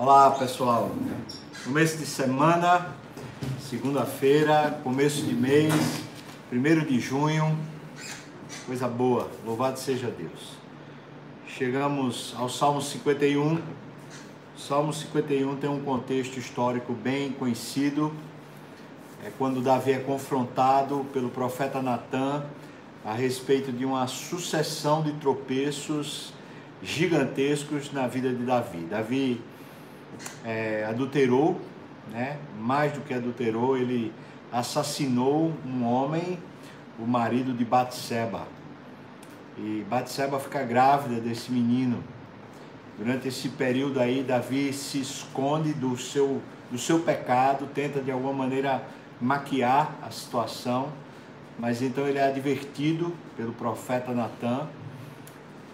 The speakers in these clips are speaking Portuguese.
Olá pessoal, começo de semana, segunda-feira, começo de mês, primeiro de junho, coisa boa, louvado seja Deus. Chegamos ao Salmo 51. Salmo 51 tem um contexto histórico bem conhecido. É quando Davi é confrontado pelo profeta Natan a respeito de uma sucessão de tropeços gigantescos na vida de Davi. Davi é, adulterou, né? mais do que adulterou, ele assassinou um homem, o marido de Batseba. E Batseba fica grávida desse menino. Durante esse período aí, Davi se esconde do seu, do seu pecado, tenta de alguma maneira maquiar a situação, mas então ele é advertido pelo profeta Natan.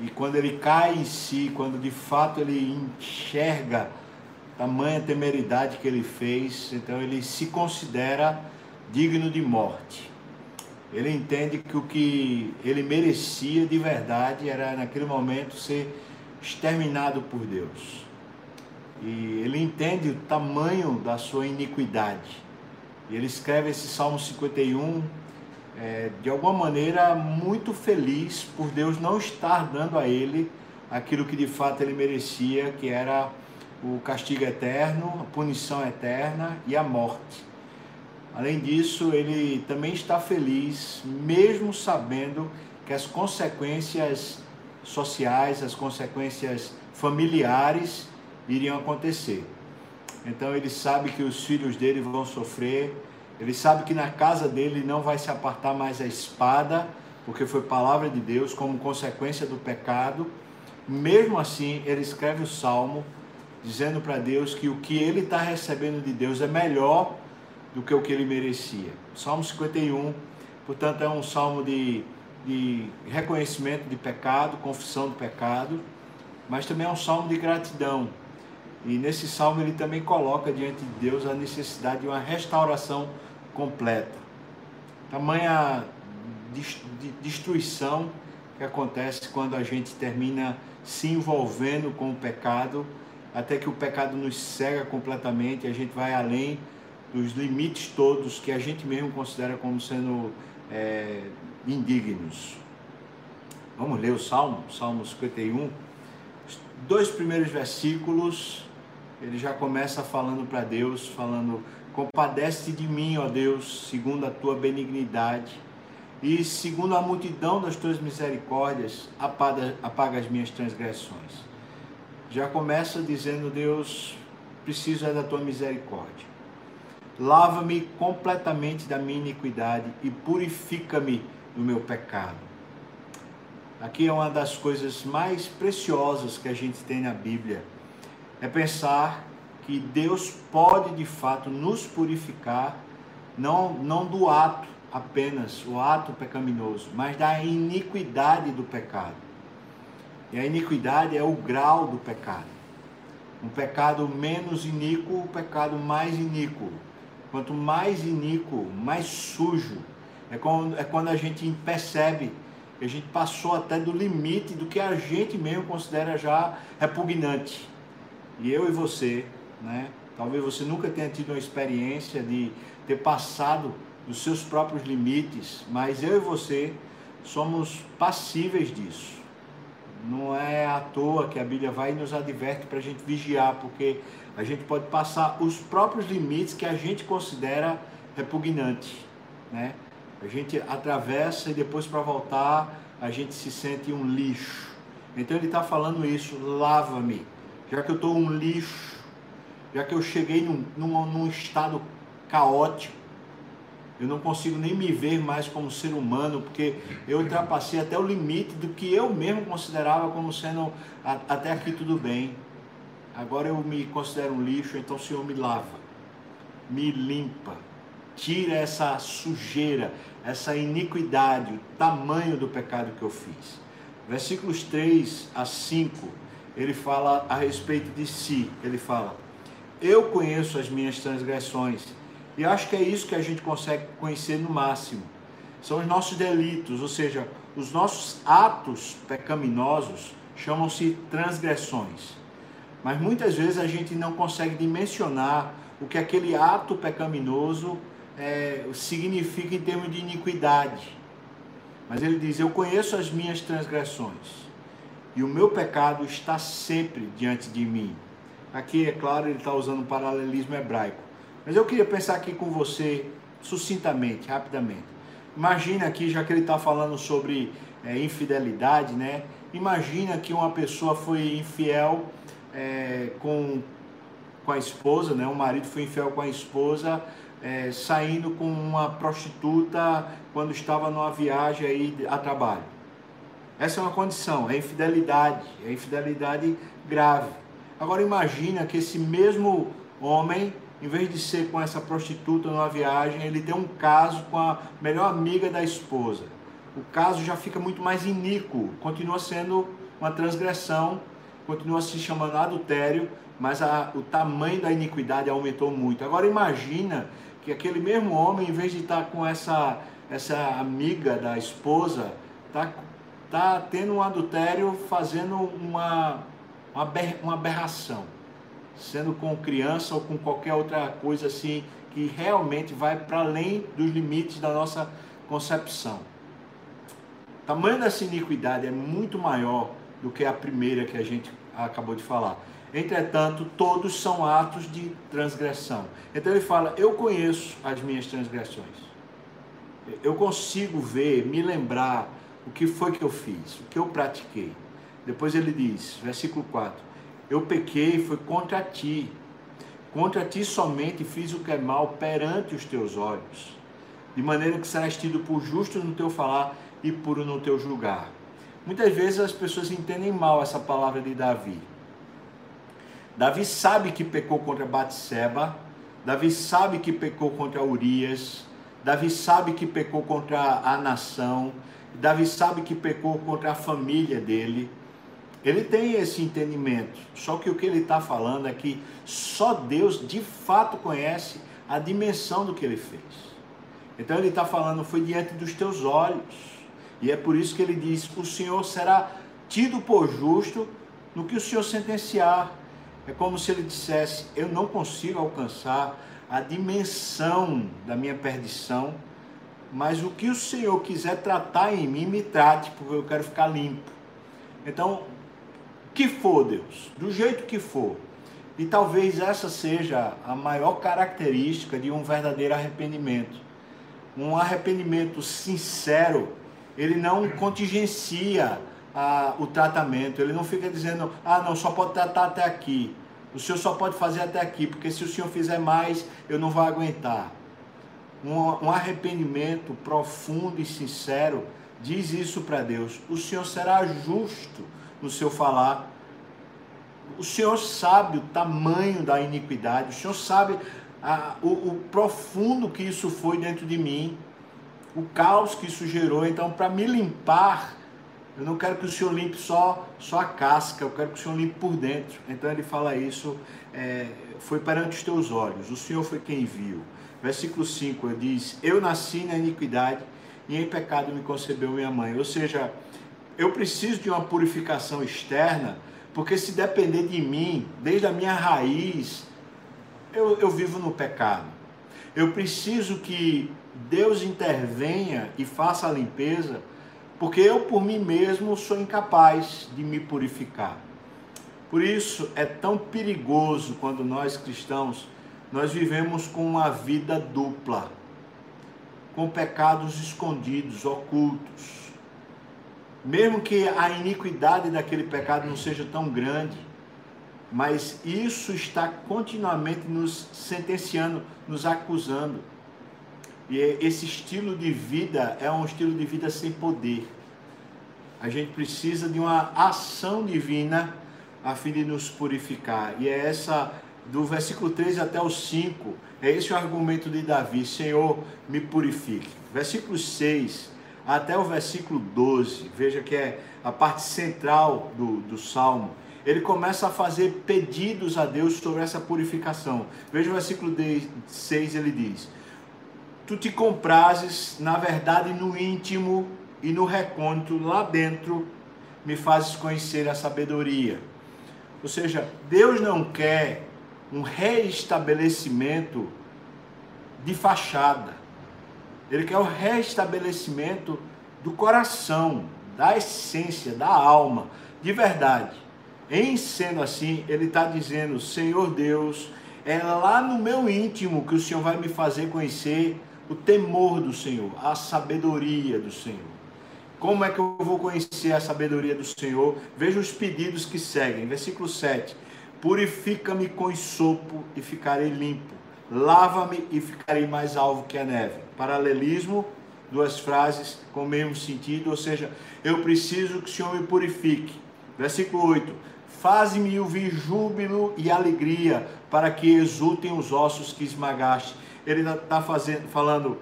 E quando ele cai em si, quando de fato ele enxerga tamanha temeridade que ele fez, então ele se considera digno de morte. Ele entende que o que ele merecia de verdade era naquele momento ser exterminado por Deus. E ele entende o tamanho da sua iniquidade. E ele escreve esse Salmo 51 é, de alguma maneira muito feliz por Deus não estar dando a ele aquilo que de fato ele merecia, que era o castigo eterno, a punição eterna e a morte. Além disso, ele também está feliz, mesmo sabendo que as consequências sociais, as consequências familiares iriam acontecer. Então ele sabe que os filhos dele vão sofrer, ele sabe que na casa dele não vai se apartar mais a espada, porque foi palavra de Deus como consequência do pecado. Mesmo assim, ele escreve o salmo dizendo para Deus que o que ele está recebendo de Deus é melhor do que o que ele merecia. Salmo 51, portanto, é um salmo de, de reconhecimento de pecado, confissão do pecado, mas também é um salmo de gratidão. E nesse salmo ele também coloca diante de Deus a necessidade de uma restauração completa. Tamanha destruição que acontece quando a gente termina se envolvendo com o pecado até que o pecado nos cega completamente, a gente vai além dos limites todos que a gente mesmo considera como sendo é, indignos. Vamos ler o Salmo, Salmo 51. Os dois primeiros versículos, ele já começa falando para Deus, falando: Compadece de mim, ó Deus, segundo a tua benignidade, e segundo a multidão das tuas misericórdias, apaga, apaga as minhas transgressões já começa dizendo: Deus, preciso é da tua misericórdia. Lava-me completamente da minha iniquidade e purifica-me do meu pecado. Aqui é uma das coisas mais preciosas que a gente tem na Bíblia. É pensar que Deus pode de fato nos purificar, não, não do ato apenas, o ato pecaminoso, mas da iniquidade do pecado. E a iniquidade é o grau do pecado. Um pecado menos iníquo, o um pecado mais iníquo. Quanto mais iníquo, mais sujo, é quando, é quando a gente percebe que a gente passou até do limite do que a gente mesmo considera já repugnante. E eu e você, né? Talvez você nunca tenha tido uma experiência de ter passado dos seus próprios limites, mas eu e você somos passíveis disso. Não é à toa que a Bíblia vai e nos adverte para a gente vigiar, porque a gente pode passar os próprios limites que a gente considera repugnante, né? A gente atravessa e depois para voltar a gente se sente um lixo. Então ele está falando isso, lava-me, já que eu estou um lixo, já que eu cheguei num, num, num estado caótico, eu não consigo nem me ver mais como ser humano, porque eu ultrapassei até o limite do que eu mesmo considerava como sendo até aqui tudo bem. Agora eu me considero um lixo, então o Senhor me lava, me limpa, tira essa sujeira, essa iniquidade, o tamanho do pecado que eu fiz. Versículos 3 a 5, ele fala a respeito de si. Ele fala: Eu conheço as minhas transgressões e acho que é isso que a gente consegue conhecer no máximo. São os nossos delitos, ou seja, os nossos atos pecaminosos chamam-se transgressões. Mas muitas vezes a gente não consegue dimensionar o que aquele ato pecaminoso é, significa em termos de iniquidade. Mas ele diz: Eu conheço as minhas transgressões e o meu pecado está sempre diante de mim. Aqui, é claro, ele está usando um paralelismo hebraico. Mas eu queria pensar aqui com você, sucintamente, rapidamente. Imagina aqui, já que ele está falando sobre é, infidelidade, né? Imagina que uma pessoa foi infiel é, com, com a esposa, né? O marido foi infiel com a esposa, é, saindo com uma prostituta quando estava numa viagem aí a trabalho. Essa é uma condição, é infidelidade, é infidelidade grave. Agora imagina que esse mesmo homem, em vez de ser com essa prostituta numa viagem, ele tem um caso com a melhor amiga da esposa. O caso já fica muito mais iníquo, continua sendo uma transgressão, continua se chamando adultério, mas a, o tamanho da iniquidade aumentou muito. Agora imagina que aquele mesmo homem, em vez de estar com essa, essa amiga da esposa, está tá tendo um adultério fazendo uma, uma, uma aberração, sendo com criança ou com qualquer outra coisa assim, que realmente vai para além dos limites da nossa concepção. O tamanho dessa iniquidade é muito maior do que a primeira que a gente acabou de falar. Entretanto, todos são atos de transgressão. Então ele fala: Eu conheço as minhas transgressões. Eu consigo ver, me lembrar o que foi que eu fiz, o que eu pratiquei. Depois ele diz, versículo 4: Eu pequei, foi contra ti. Contra ti somente fiz o que é mal perante os teus olhos, de maneira que serás tido por justo no teu falar e puro no teu julgar. Muitas vezes as pessoas entendem mal essa palavra de Davi. Davi sabe que pecou contra Batseba, Davi sabe que pecou contra Urias, Davi sabe que pecou contra a nação, Davi sabe que pecou contra a família dele. Ele tem esse entendimento. Só que o que ele está falando é que só Deus de fato conhece a dimensão do que ele fez. Então ele está falando, foi diante dos teus olhos. E é por isso que ele diz: o Senhor será tido por justo no que o Senhor sentenciar. É como se ele dissesse: Eu não consigo alcançar a dimensão da minha perdição, mas o que o Senhor quiser tratar em mim, me trate, porque eu quero ficar limpo. Então, que for, Deus, do jeito que for. E talvez essa seja a maior característica de um verdadeiro arrependimento. Um arrependimento sincero, ele não contingencia a, o tratamento. Ele não fica dizendo, ah, não, só pode tratar até aqui. O senhor só pode fazer até aqui, porque se o senhor fizer mais, eu não vou aguentar. Um, um arrependimento profundo e sincero diz isso para Deus. O senhor será justo no seu falar. O senhor sabe o tamanho da iniquidade, o senhor sabe a, o, o profundo que isso foi dentro de mim, o caos que isso gerou. Então, para me limpar, eu não quero que o Senhor limpe só, só a casca, eu quero que o Senhor limpe por dentro. Então ele fala isso, é, foi perante os teus olhos, o Senhor foi quem viu. Versículo 5 ele diz: Eu nasci na iniquidade e em pecado me concebeu minha mãe. Ou seja, eu preciso de uma purificação externa, porque se depender de mim, desde a minha raiz, eu, eu vivo no pecado. Eu preciso que Deus intervenha e faça a limpeza porque eu por mim mesmo sou incapaz de me purificar. Por isso é tão perigoso quando nós cristãos nós vivemos com uma vida dupla, com pecados escondidos, ocultos. Mesmo que a iniquidade daquele pecado não seja tão grande, mas isso está continuamente nos sentenciando, nos acusando. E esse estilo de vida é um estilo de vida sem poder. A gente precisa de uma ação divina a fim de nos purificar. E é essa, do versículo 13 até o 5, é esse o argumento de Davi: Senhor, me purifique. Versículo 6 até o versículo 12, veja que é a parte central do, do salmo. Ele começa a fazer pedidos a Deus sobre essa purificação. Veja o versículo 6, ele diz: tu te comprases, na verdade, no íntimo e no recôndito, lá dentro, me fazes conhecer a sabedoria. Ou seja, Deus não quer um reestabelecimento de fachada. Ele quer o restabelecimento do coração, da essência, da alma, de verdade. Em sendo assim, ele está dizendo: Senhor Deus, é lá no meu íntimo que o Senhor vai me fazer conhecer o temor do Senhor, a sabedoria do Senhor. Como é que eu vou conhecer a sabedoria do Senhor? Veja os pedidos que seguem. Versículo 7. Purifica-me com sopo e ficarei limpo. Lava-me e ficarei mais alvo que a neve. Paralelismo, duas frases com o mesmo sentido, ou seja, eu preciso que o Senhor me purifique. Versículo 8: Faze-me ouvir júbilo e alegria, para que exultem os ossos que esmagaste. Ele está falando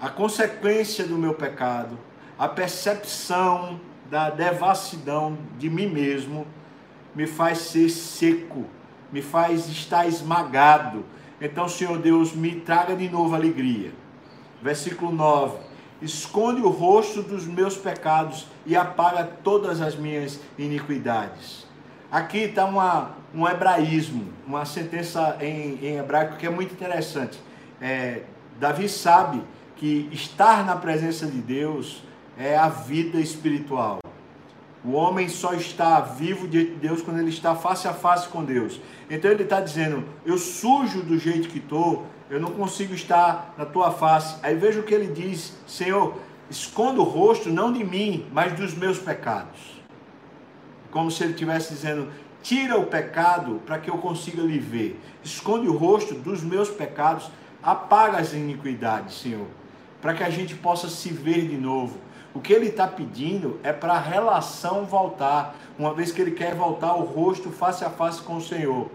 a consequência do meu pecado, a percepção da devassidão de mim mesmo, me faz ser seco, me faz estar esmagado. Então, Senhor Deus, me traga de novo alegria. Versículo 9: Esconde o rosto dos meus pecados e apaga todas as minhas iniquidades. Aqui está um hebraísmo, uma sentença em, em, hebraico que é muito interessante. É, Davi sabe que estar na presença de Deus é a vida espiritual. O homem só está vivo diante de Deus quando ele está face a face com Deus. Então ele está dizendo: Eu sujo do jeito que estou, eu não consigo estar na tua face. Aí veja o que ele diz: Senhor, esconda o rosto não de mim, mas dos meus pecados como se ele estivesse dizendo: tira o pecado para que eu consiga lhe ver. Esconde o rosto dos meus pecados, apaga as iniquidades, Senhor, para que a gente possa se ver de novo. O que ele está pedindo é para a relação voltar, uma vez que ele quer voltar o rosto face a face com o Senhor.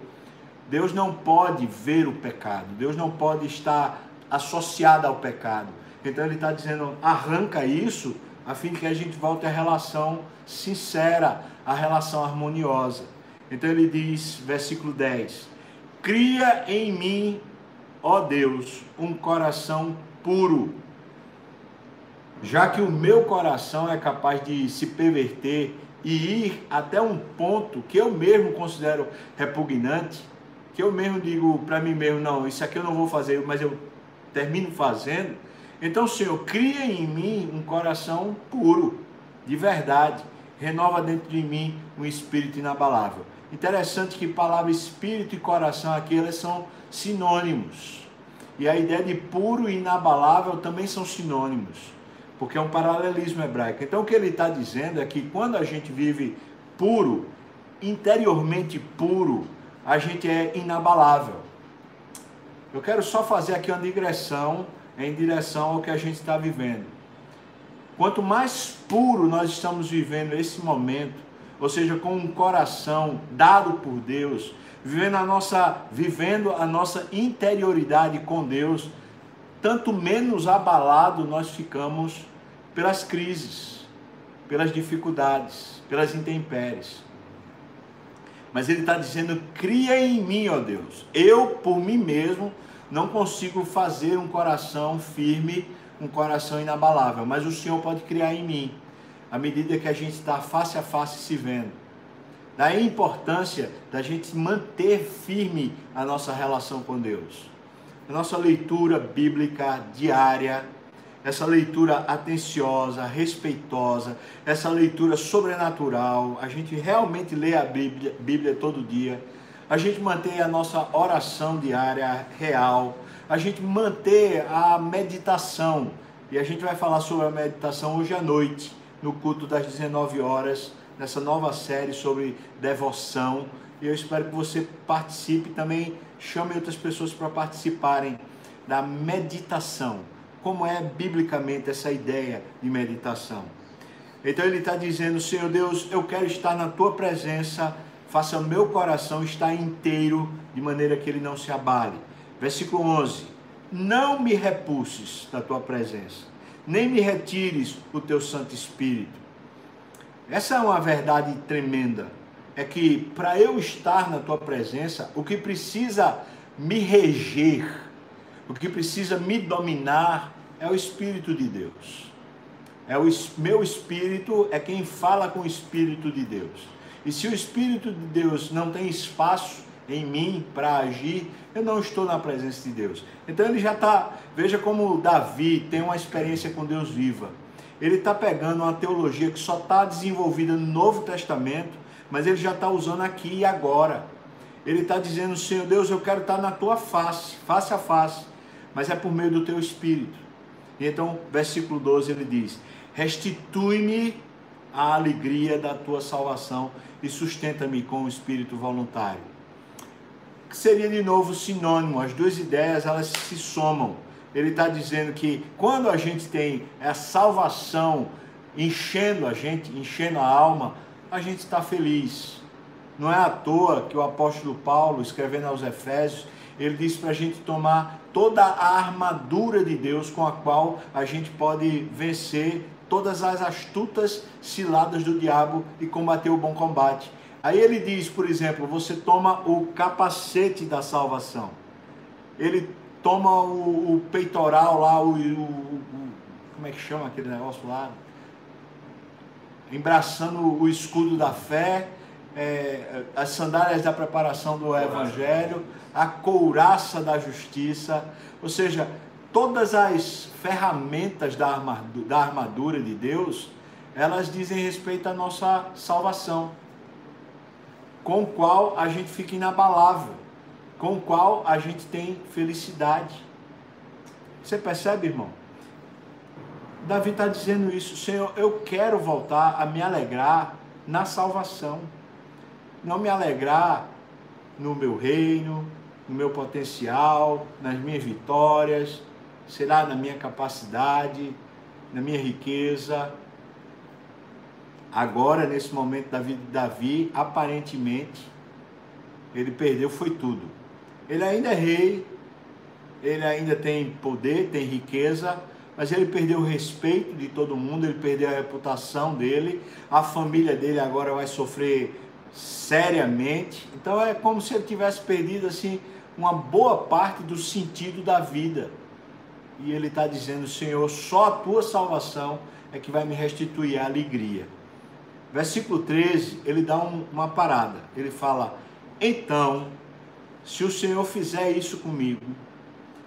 Deus não pode ver o pecado, Deus não pode estar associado ao pecado. Então ele está dizendo: arranca isso, a fim que a gente volte à relação sincera, a relação harmoniosa. Então ele diz, versículo 10: Cria em mim, ó Deus, um coração puro. Já que o meu coração é capaz de se perverter e ir até um ponto que eu mesmo considero repugnante, que eu mesmo digo para mim mesmo, não, isso aqui eu não vou fazer, mas eu termino fazendo. Então, Senhor, cria em mim um coração puro, de verdade renova dentro de mim um espírito inabalável. Interessante que palavra espírito e coração aqui elas são sinônimos. E a ideia de puro e inabalável também são sinônimos, porque é um paralelismo hebraico. Então o que ele está dizendo é que quando a gente vive puro, interiormente puro, a gente é inabalável. Eu quero só fazer aqui uma digressão em direção ao que a gente está vivendo. Quanto mais puro nós estamos vivendo esse momento, ou seja, com um coração dado por Deus, vivendo a nossa, vivendo a nossa interioridade com Deus, tanto menos abalado nós ficamos pelas crises, pelas dificuldades, pelas intempéries. Mas ele está dizendo: cria em mim, ó Deus. Eu, por mim mesmo, não consigo fazer um coração firme um coração inabalável, mas o Senhor pode criar em mim, à medida que a gente está face a face se vendo. Daí a importância da gente manter firme a nossa relação com Deus. A nossa leitura bíblica diária, essa leitura atenciosa, respeitosa, essa leitura sobrenatural, a gente realmente lê a Bíblia, Bíblia todo dia, a gente manter a nossa oração diária real, a gente manter a meditação. E a gente vai falar sobre a meditação hoje à noite, no culto das 19 horas, nessa nova série sobre devoção. E eu espero que você participe também, chame outras pessoas para participarem da meditação. Como é biblicamente essa ideia de meditação? Então ele está dizendo: Senhor Deus, eu quero estar na tua presença, faça meu coração estar inteiro, de maneira que ele não se abale. Versículo 11: Não me repulses da tua presença, nem me retires o teu Santo Espírito. Essa é uma verdade tremenda. É que para eu estar na tua presença, o que precisa me reger, o que precisa me dominar é o Espírito de Deus. É o meu espírito é quem fala com o Espírito de Deus. E se o Espírito de Deus não tem espaço em mim para agir, eu não estou na presença de Deus. Então ele já está, veja como Davi tem uma experiência com Deus viva. Ele está pegando uma teologia que só está desenvolvida no Novo Testamento, mas ele já está usando aqui e agora. Ele está dizendo, Senhor Deus, eu quero estar na tua face, face a face, mas é por meio do teu Espírito. E então, versículo 12, ele diz: Restitui-me a alegria da tua salvação e sustenta-me com o espírito voluntário. Que seria de novo sinônimo, as duas ideias elas se somam. Ele está dizendo que quando a gente tem a salvação enchendo a gente, enchendo a alma, a gente está feliz. Não é à toa que o apóstolo Paulo, escrevendo aos Efésios, ele diz para a gente tomar toda a armadura de Deus com a qual a gente pode vencer todas as astutas ciladas do diabo e combater o bom combate. Aí ele diz, por exemplo, você toma o capacete da salvação. Ele toma o, o peitoral lá, o, o, o, como é que chama aquele negócio lá? Embraçando o escudo da fé, é, as sandálias da preparação do evangelho, a couraça da justiça, ou seja, todas as ferramentas da armadura, da armadura de Deus, elas dizem respeito à nossa salvação, com o qual a gente fica inabalável, com o qual a gente tem felicidade. Você percebe, irmão? Davi está dizendo isso, Senhor, eu quero voltar a me alegrar na salvação, não me alegrar no meu reino, no meu potencial, nas minhas vitórias, será na minha capacidade, na minha riqueza. Agora, nesse momento da vida de Davi, aparentemente, ele perdeu foi tudo. Ele ainda é rei, ele ainda tem poder, tem riqueza, mas ele perdeu o respeito de todo mundo, ele perdeu a reputação dele, a família dele agora vai sofrer seriamente. Então é como se ele tivesse perdido assim uma boa parte do sentido da vida e ele está dizendo: Senhor, só a tua salvação é que vai me restituir a alegria. Versículo 13, ele dá um, uma parada. Ele fala: Então, se o Senhor fizer isso comigo,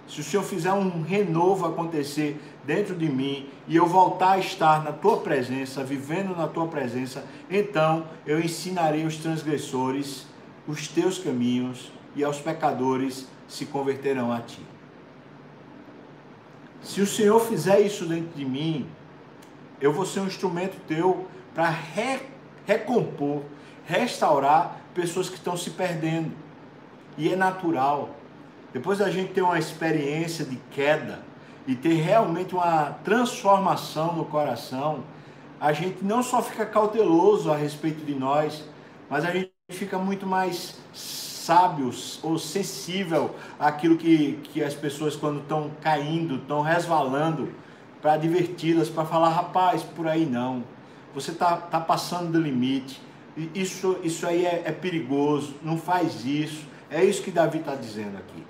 se o Senhor fizer um renovo acontecer dentro de mim e eu voltar a estar na tua presença, vivendo na tua presença, então eu ensinarei os transgressores os teus caminhos e aos pecadores se converterão a ti. Se o Senhor fizer isso dentro de mim, eu vou ser um instrumento teu para re, recompor, restaurar pessoas que estão se perdendo. E é natural. Depois da gente ter uma experiência de queda e ter realmente uma transformação no coração, a gente não só fica cauteloso a respeito de nós, mas a gente fica muito mais sábios ou sensível àquilo que, que as pessoas, quando estão caindo, estão resvalando, para adverti-las, para falar: rapaz, por aí não, você está tá passando do limite, isso, isso aí é, é perigoso, não faz isso. É isso que Davi está dizendo aqui.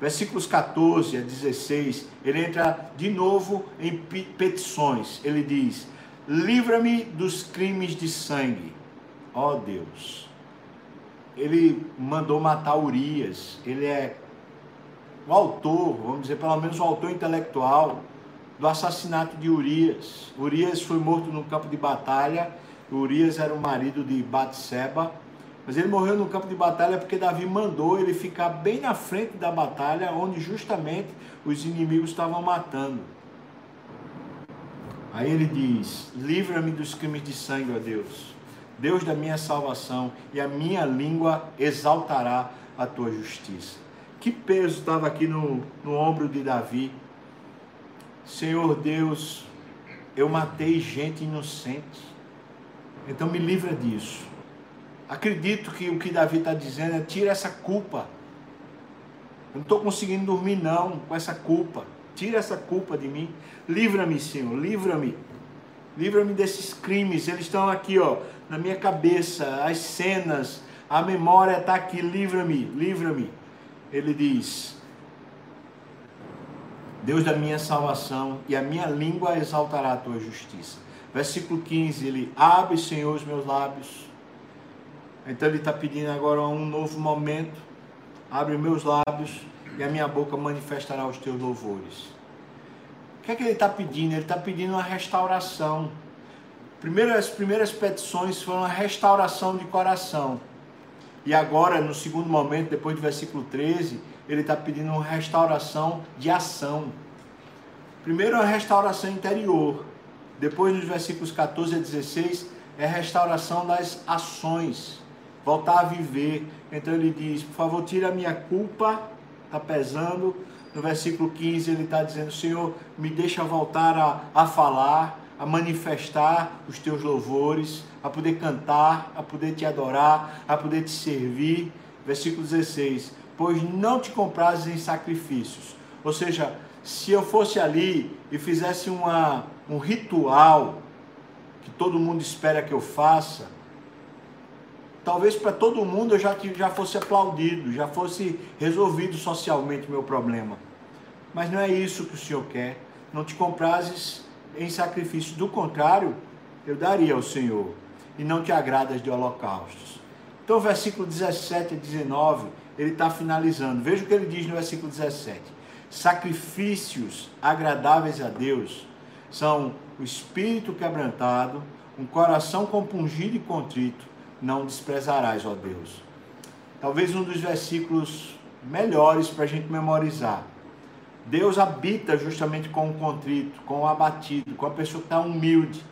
Versículos 14 a 16, ele entra de novo em petições. Ele diz: Livra-me dos crimes de sangue, ó Deus ele mandou matar Urias, ele é o autor, vamos dizer, pelo menos o autor intelectual do assassinato de Urias. Urias foi morto no campo de batalha, Urias era o marido de Batseba, mas ele morreu no campo de batalha porque Davi mandou ele ficar bem na frente da batalha, onde justamente os inimigos estavam matando. Aí ele diz: Livra-me dos crimes de sangue, ó Deus. Deus da minha salvação, e a minha língua exaltará a tua justiça. Que peso estava aqui no, no ombro de Davi. Senhor Deus, eu matei gente inocente. Então me livra disso. Acredito que o que Davi está dizendo é: tira essa culpa. Eu não estou conseguindo dormir, não, com essa culpa. Tira essa culpa de mim. Livra-me, Senhor, livra-me. Livra-me desses crimes. Eles estão aqui, ó, na minha cabeça, as cenas, a memória está aqui, livra-me, livra-me. Ele diz: Deus da minha salvação, e a minha língua exaltará a tua justiça. Versículo 15, ele abre, Senhor, os meus lábios, Então ele está pedindo agora um novo momento. Abre meus lábios e a minha boca manifestará os teus louvores. O que é que ele está pedindo? Ele está pedindo uma restauração. Primeiro, as primeiras petições foram a restauração de coração. E agora, no segundo momento, depois do versículo 13, ele está pedindo uma restauração de ação. Primeiro, a restauração interior. Depois, nos versículos 14 a 16, é a restauração das ações. Voltar a viver. Então, ele diz: Por favor, tira a minha culpa, está pesando. No versículo 15, ele está dizendo: Senhor, me deixa voltar a, a falar, a manifestar os teus louvores, a poder cantar, a poder te adorar, a poder te servir. Versículo 16: Pois não te comprases em sacrifícios. Ou seja, se eu fosse ali e fizesse uma, um ritual que todo mundo espera que eu faça, talvez para todo mundo eu já, já fosse aplaudido, já fosse resolvido socialmente o meu problema. Mas não é isso que o Senhor quer. Não te comprases em sacrifício. Do contrário, eu daria ao Senhor. E não te agradas de holocaustos. Então, versículo 17 e 19, ele está finalizando. Veja o que ele diz no versículo 17 sacrifícios agradáveis a Deus são o espírito quebrantado, um coração compungido e contrito, não desprezarás, ó Deus. Talvez um dos versículos melhores para a gente memorizar. Deus habita justamente com o contrito, com o abatido, com a pessoa que está humilde.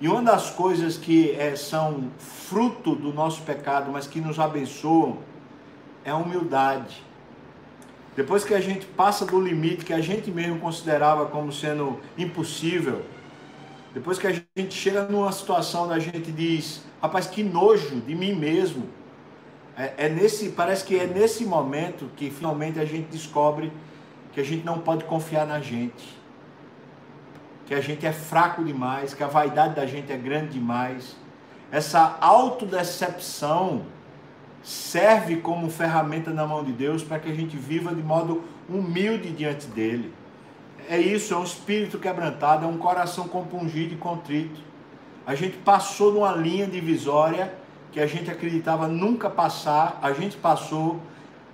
E uma das coisas que é, são fruto do nosso pecado, mas que nos abençoam, é a humildade. Depois que a gente passa do limite que a gente mesmo considerava como sendo impossível, depois que a gente chega numa situação da gente diz, rapaz, que nojo de mim mesmo. É, é, nesse, parece que é nesse momento que finalmente a gente descobre que a gente não pode confiar na gente, que a gente é fraco demais, que a vaidade da gente é grande demais. Essa autodecepção serve como ferramenta na mão de Deus para que a gente viva de modo humilde diante dele. É isso, é um espírito quebrantado, é um coração compungido e contrito. A gente passou numa linha divisória que a gente acreditava nunca passar, a gente passou,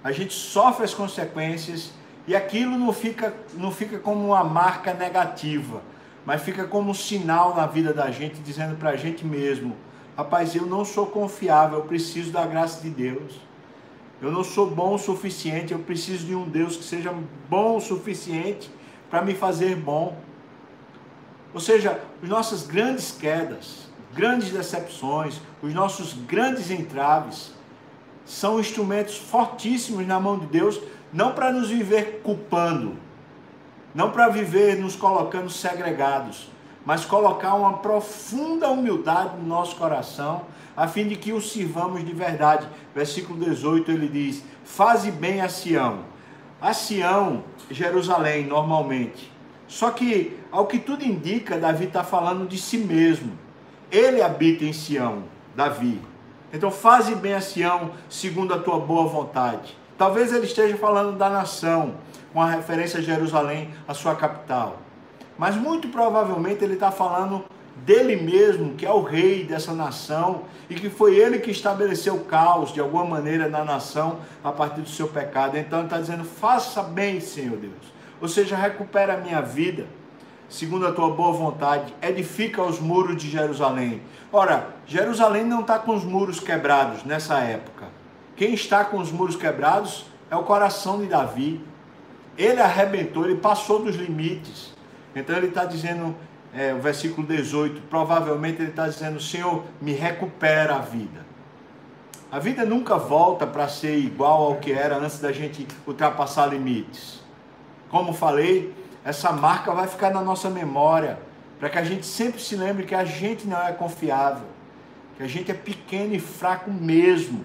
a gente sofre as consequências e aquilo não fica, não fica como uma marca negativa, mas fica como um sinal na vida da gente, dizendo para a gente mesmo: Rapaz, eu não sou confiável, eu preciso da graça de Deus. Eu não sou bom o suficiente, eu preciso de um Deus que seja bom o suficiente para me fazer bom. Ou seja, as nossas grandes quedas, grandes decepções, os nossos grandes entraves são instrumentos fortíssimos na mão de Deus, não para nos viver culpando, não para viver nos colocando segregados, mas colocar uma profunda humildade no nosso coração, a fim de que o sirvamos de verdade. Versículo 18 ele diz: Faze bem a Sião. A Sião, Jerusalém, normalmente. Só que, ao que tudo indica, Davi está falando de si mesmo. Ele habita em Sião, Davi. Então, faze bem a Sião, segundo a tua boa vontade. Talvez ele esteja falando da nação, com a referência a Jerusalém, a sua capital. Mas muito provavelmente ele está falando dele mesmo, que é o rei dessa nação e que foi ele que estabeleceu o caos de alguma maneira na nação a partir do seu pecado. Então ele está dizendo: faça bem, Senhor Deus. Ou seja, recupera a minha vida, segundo a tua boa vontade, edifica os muros de Jerusalém. Ora, Jerusalém não está com os muros quebrados nessa época. Quem está com os muros quebrados é o coração de Davi. Ele arrebentou, ele passou dos limites. Então ele está dizendo, é, o versículo 18, provavelmente ele está dizendo, Senhor, me recupera a vida. A vida nunca volta para ser igual ao que era antes da gente ultrapassar limites. Como falei, essa marca vai ficar na nossa memória, para que a gente sempre se lembre que a gente não é confiável, que a gente é pequeno e fraco mesmo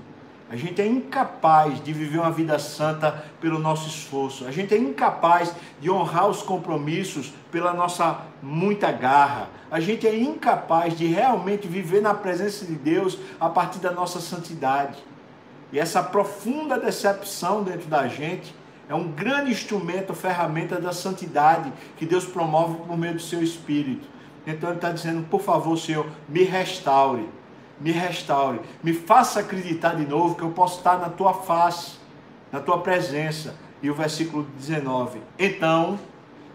a gente é incapaz de viver uma vida santa pelo nosso esforço. A gente é incapaz de honrar os compromissos pela nossa muita garra. A gente é incapaz de realmente viver na presença de Deus a partir da nossa santidade. E essa profunda decepção dentro da gente é um grande instrumento, ferramenta da santidade que Deus promove por meio do seu Espírito. Então ele está dizendo, por favor, Senhor, me restaure me restaure, me faça acreditar de novo que eu posso estar na tua face, na tua presença. E o versículo 19: Então,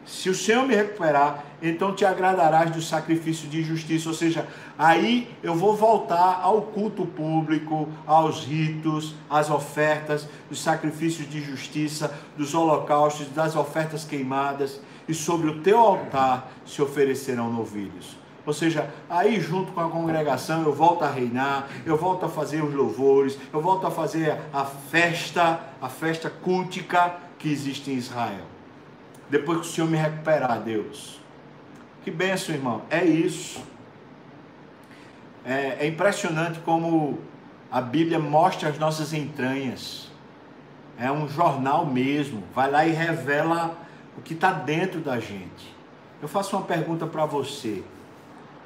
se o Senhor me recuperar, então te agradarás do sacrifício de justiça. Ou seja, aí eu vou voltar ao culto público, aos ritos, às ofertas, dos sacrifícios de justiça, dos holocaustos, das ofertas queimadas, e sobre o teu altar se oferecerão novilhos. Ou seja, aí junto com a congregação eu volto a reinar, eu volto a fazer os louvores, eu volto a fazer a festa, a festa cultica que existe em Israel. Depois que o Senhor me recuperar, Deus. Que benção, irmão. É isso. É, é impressionante como a Bíblia mostra as nossas entranhas. É um jornal mesmo. Vai lá e revela o que está dentro da gente. Eu faço uma pergunta para você.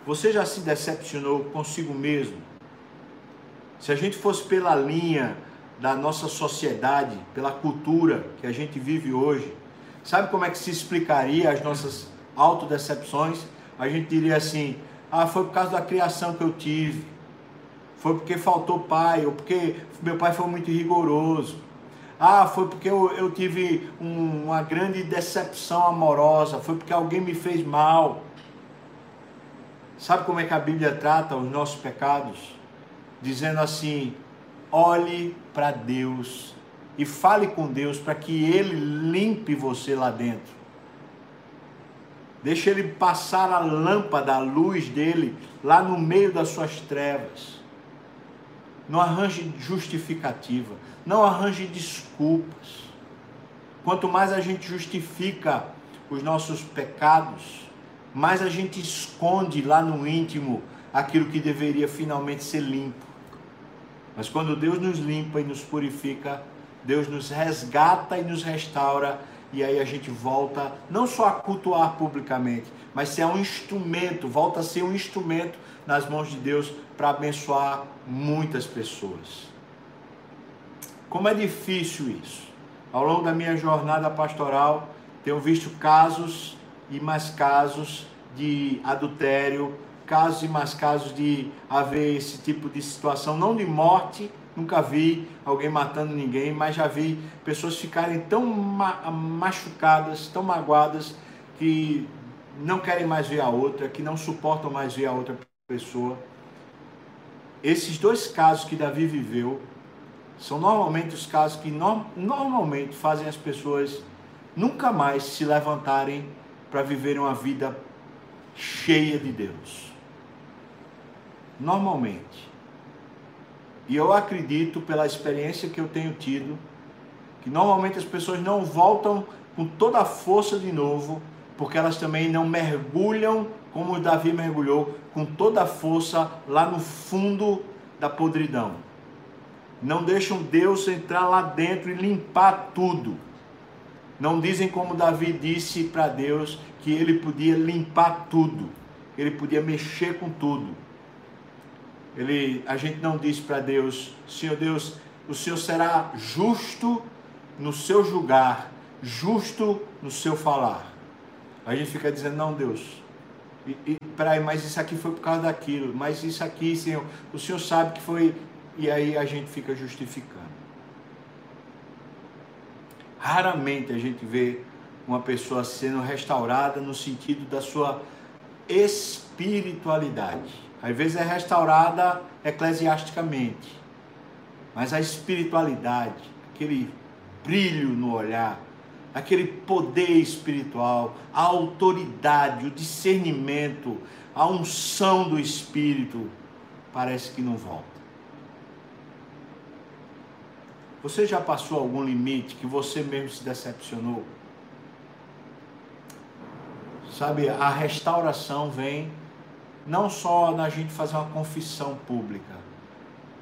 Você já se decepcionou consigo mesmo? Se a gente fosse pela linha da nossa sociedade, pela cultura que a gente vive hoje, sabe como é que se explicaria as nossas autodecepções? A gente diria assim: ah, foi por causa da criação que eu tive, foi porque faltou pai, ou porque meu pai foi muito rigoroso. Ah, foi porque eu, eu tive um, uma grande decepção amorosa, foi porque alguém me fez mal. Sabe como é que a Bíblia trata os nossos pecados? Dizendo assim: olhe para Deus e fale com Deus para que Ele limpe você lá dentro. Deixe Ele passar a lâmpada, a luz dele, lá no meio das suas trevas. Não arranje justificativa, não arranje desculpas. Quanto mais a gente justifica os nossos pecados, mais a gente esconde lá no íntimo aquilo que deveria finalmente ser limpo. Mas quando Deus nos limpa e nos purifica, Deus nos resgata e nos restaura, e aí a gente volta não só a cultuar publicamente, mas ser um instrumento, volta a ser um instrumento nas mãos de Deus para abençoar muitas pessoas. Como é difícil isso. Ao longo da minha jornada pastoral, tenho visto casos e mais casos de adultério, casos e mais casos de haver esse tipo de situação, não de morte, nunca vi alguém matando ninguém, mas já vi pessoas ficarem tão machucadas, tão magoadas, que não querem mais ver a outra, que não suportam mais ver a outra pessoa. Esses dois casos que Davi viveu são normalmente os casos que no, normalmente fazem as pessoas nunca mais se levantarem para viver uma vida cheia de Deus. Normalmente. E eu acredito, pela experiência que eu tenho tido, que normalmente as pessoas não voltam com toda a força de novo, porque elas também não mergulham como Davi mergulhou, com toda a força lá no fundo da podridão. Não deixam Deus entrar lá dentro e limpar tudo não dizem como Davi disse para Deus que ele podia limpar tudo, ele podia mexer com tudo. Ele, a gente não diz para Deus, Senhor Deus, o Senhor será justo no seu julgar, justo no seu falar. A gente fica dizendo, não, Deus, e, e, peraí, mas isso aqui foi por causa daquilo, mas isso aqui, Senhor, o Senhor sabe que foi, e aí a gente fica justificando. Raramente a gente vê uma pessoa sendo restaurada no sentido da sua espiritualidade. Às vezes é restaurada eclesiasticamente, mas a espiritualidade, aquele brilho no olhar, aquele poder espiritual, a autoridade, o discernimento, a unção do Espírito, parece que não volta. Você já passou algum limite que você mesmo se decepcionou? Sabe, a restauração vem não só na gente fazer uma confissão pública,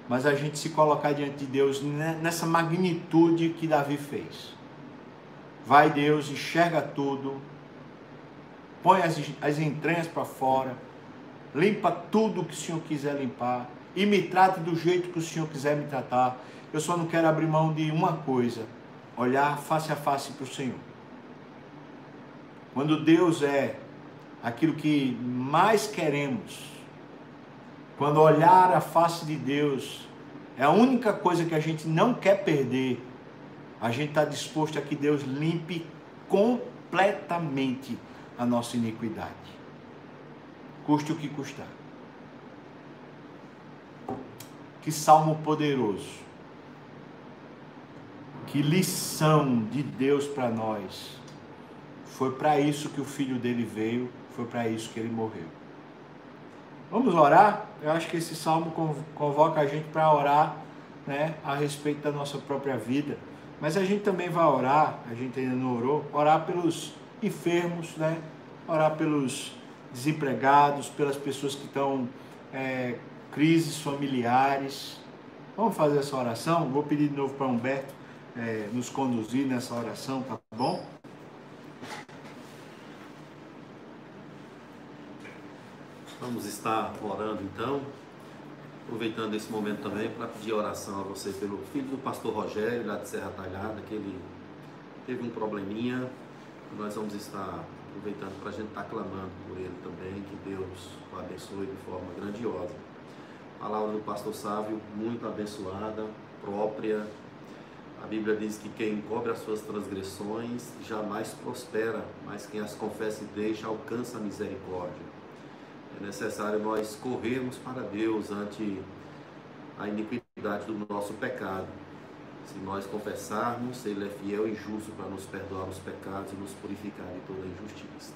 mas a gente se colocar diante de Deus nessa magnitude que Davi fez. Vai Deus, enxerga tudo, põe as, as entranhas para fora, limpa tudo que o Senhor quiser limpar e me trate do jeito que o Senhor quiser me tratar. Eu só não quero abrir mão de uma coisa: olhar face a face para o Senhor. Quando Deus é aquilo que mais queremos, Quando olhar a face de Deus é a única coisa que a gente não quer perder, a gente está disposto a que Deus limpe completamente a nossa iniquidade. Custe o que custar. Que salmo poderoso. Que lição de Deus para nós. Foi para isso que o filho dele veio, foi para isso que ele morreu. Vamos orar? Eu acho que esse salmo convoca a gente para orar né, a respeito da nossa própria vida. Mas a gente também vai orar, a gente ainda não orou, orar pelos enfermos, né? orar pelos desempregados, pelas pessoas que estão é, crises familiares. Vamos fazer essa oração? Vou pedir de novo para Humberto é, nos conduzir nessa oração, tá bom? Vamos estar orando então, aproveitando esse momento também para pedir oração a você pelo filho do pastor Rogério, lá de Serra Talhada, que ele teve um probleminha. Nós vamos estar aproveitando para a gente estar clamando por ele também, que Deus o abençoe de forma grandiosa. Palavra do pastor Sávio, muito abençoada, própria. A Bíblia diz que quem encobre as suas transgressões jamais prospera, mas quem as confessa e deixa alcança a misericórdia. É necessário nós corrermos para Deus ante a iniquidade do nosso pecado. Se nós confessarmos, Ele é fiel e justo para nos perdoar os pecados e nos purificar de toda injustiça.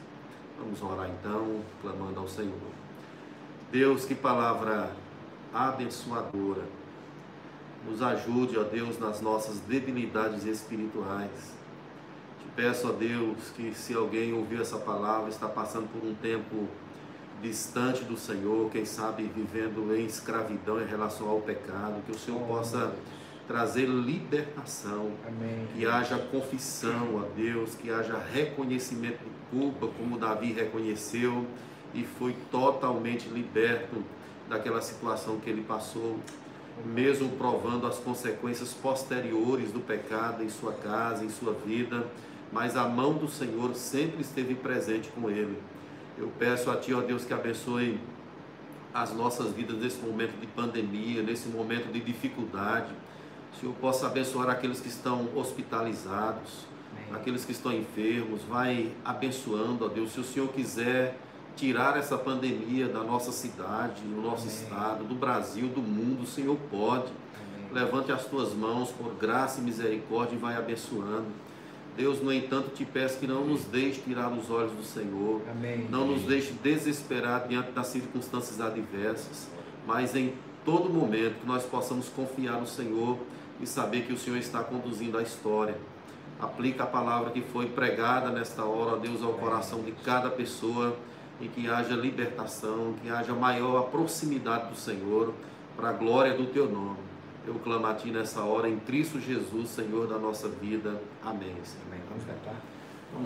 Vamos orar então, clamando ao Senhor. Deus, que palavra abençoadora. Nos ajude, ó Deus, nas nossas debilidades espirituais. Te peço, ó Deus, que se alguém ouvir essa palavra, está passando por um tempo distante do Senhor, quem sabe vivendo em escravidão em relação ao pecado, que o Senhor oh, possa trazer libertação, Amém. que haja confissão a Deus, que haja reconhecimento de culpa, como Davi reconheceu e foi totalmente liberto daquela situação que ele passou, mesmo provando as consequências posteriores do pecado em sua casa, em sua vida, mas a mão do Senhor sempre esteve presente com ele. Eu peço a Ti, ó Deus, que abençoe as nossas vidas nesse momento de pandemia, nesse momento de dificuldade. O Senhor possa abençoar aqueles que estão hospitalizados, Amém. aqueles que estão enfermos. Vai abençoando, ó Deus. Se o Senhor quiser tirar essa pandemia da nossa cidade, do nosso Amém. estado, do Brasil, do mundo, o Senhor pode. Amém. Levante as tuas mãos por graça e misericórdia e vai abençoando. Deus, no entanto, te peço que não nos deixe tirar os olhos do Senhor, Amém. não nos deixe desesperar diante das circunstâncias adversas, mas em todo momento que nós possamos confiar no Senhor e saber que o Senhor está conduzindo a história. Aplica a palavra que foi pregada nesta hora, Deus, ao coração de cada pessoa e que haja libertação, que haja maior proximidade do Senhor, para a glória do teu nome. Eu clamo a ti nessa hora, em Cristo Jesus, Senhor da nossa vida. Amém. Amém. Vamos cantar.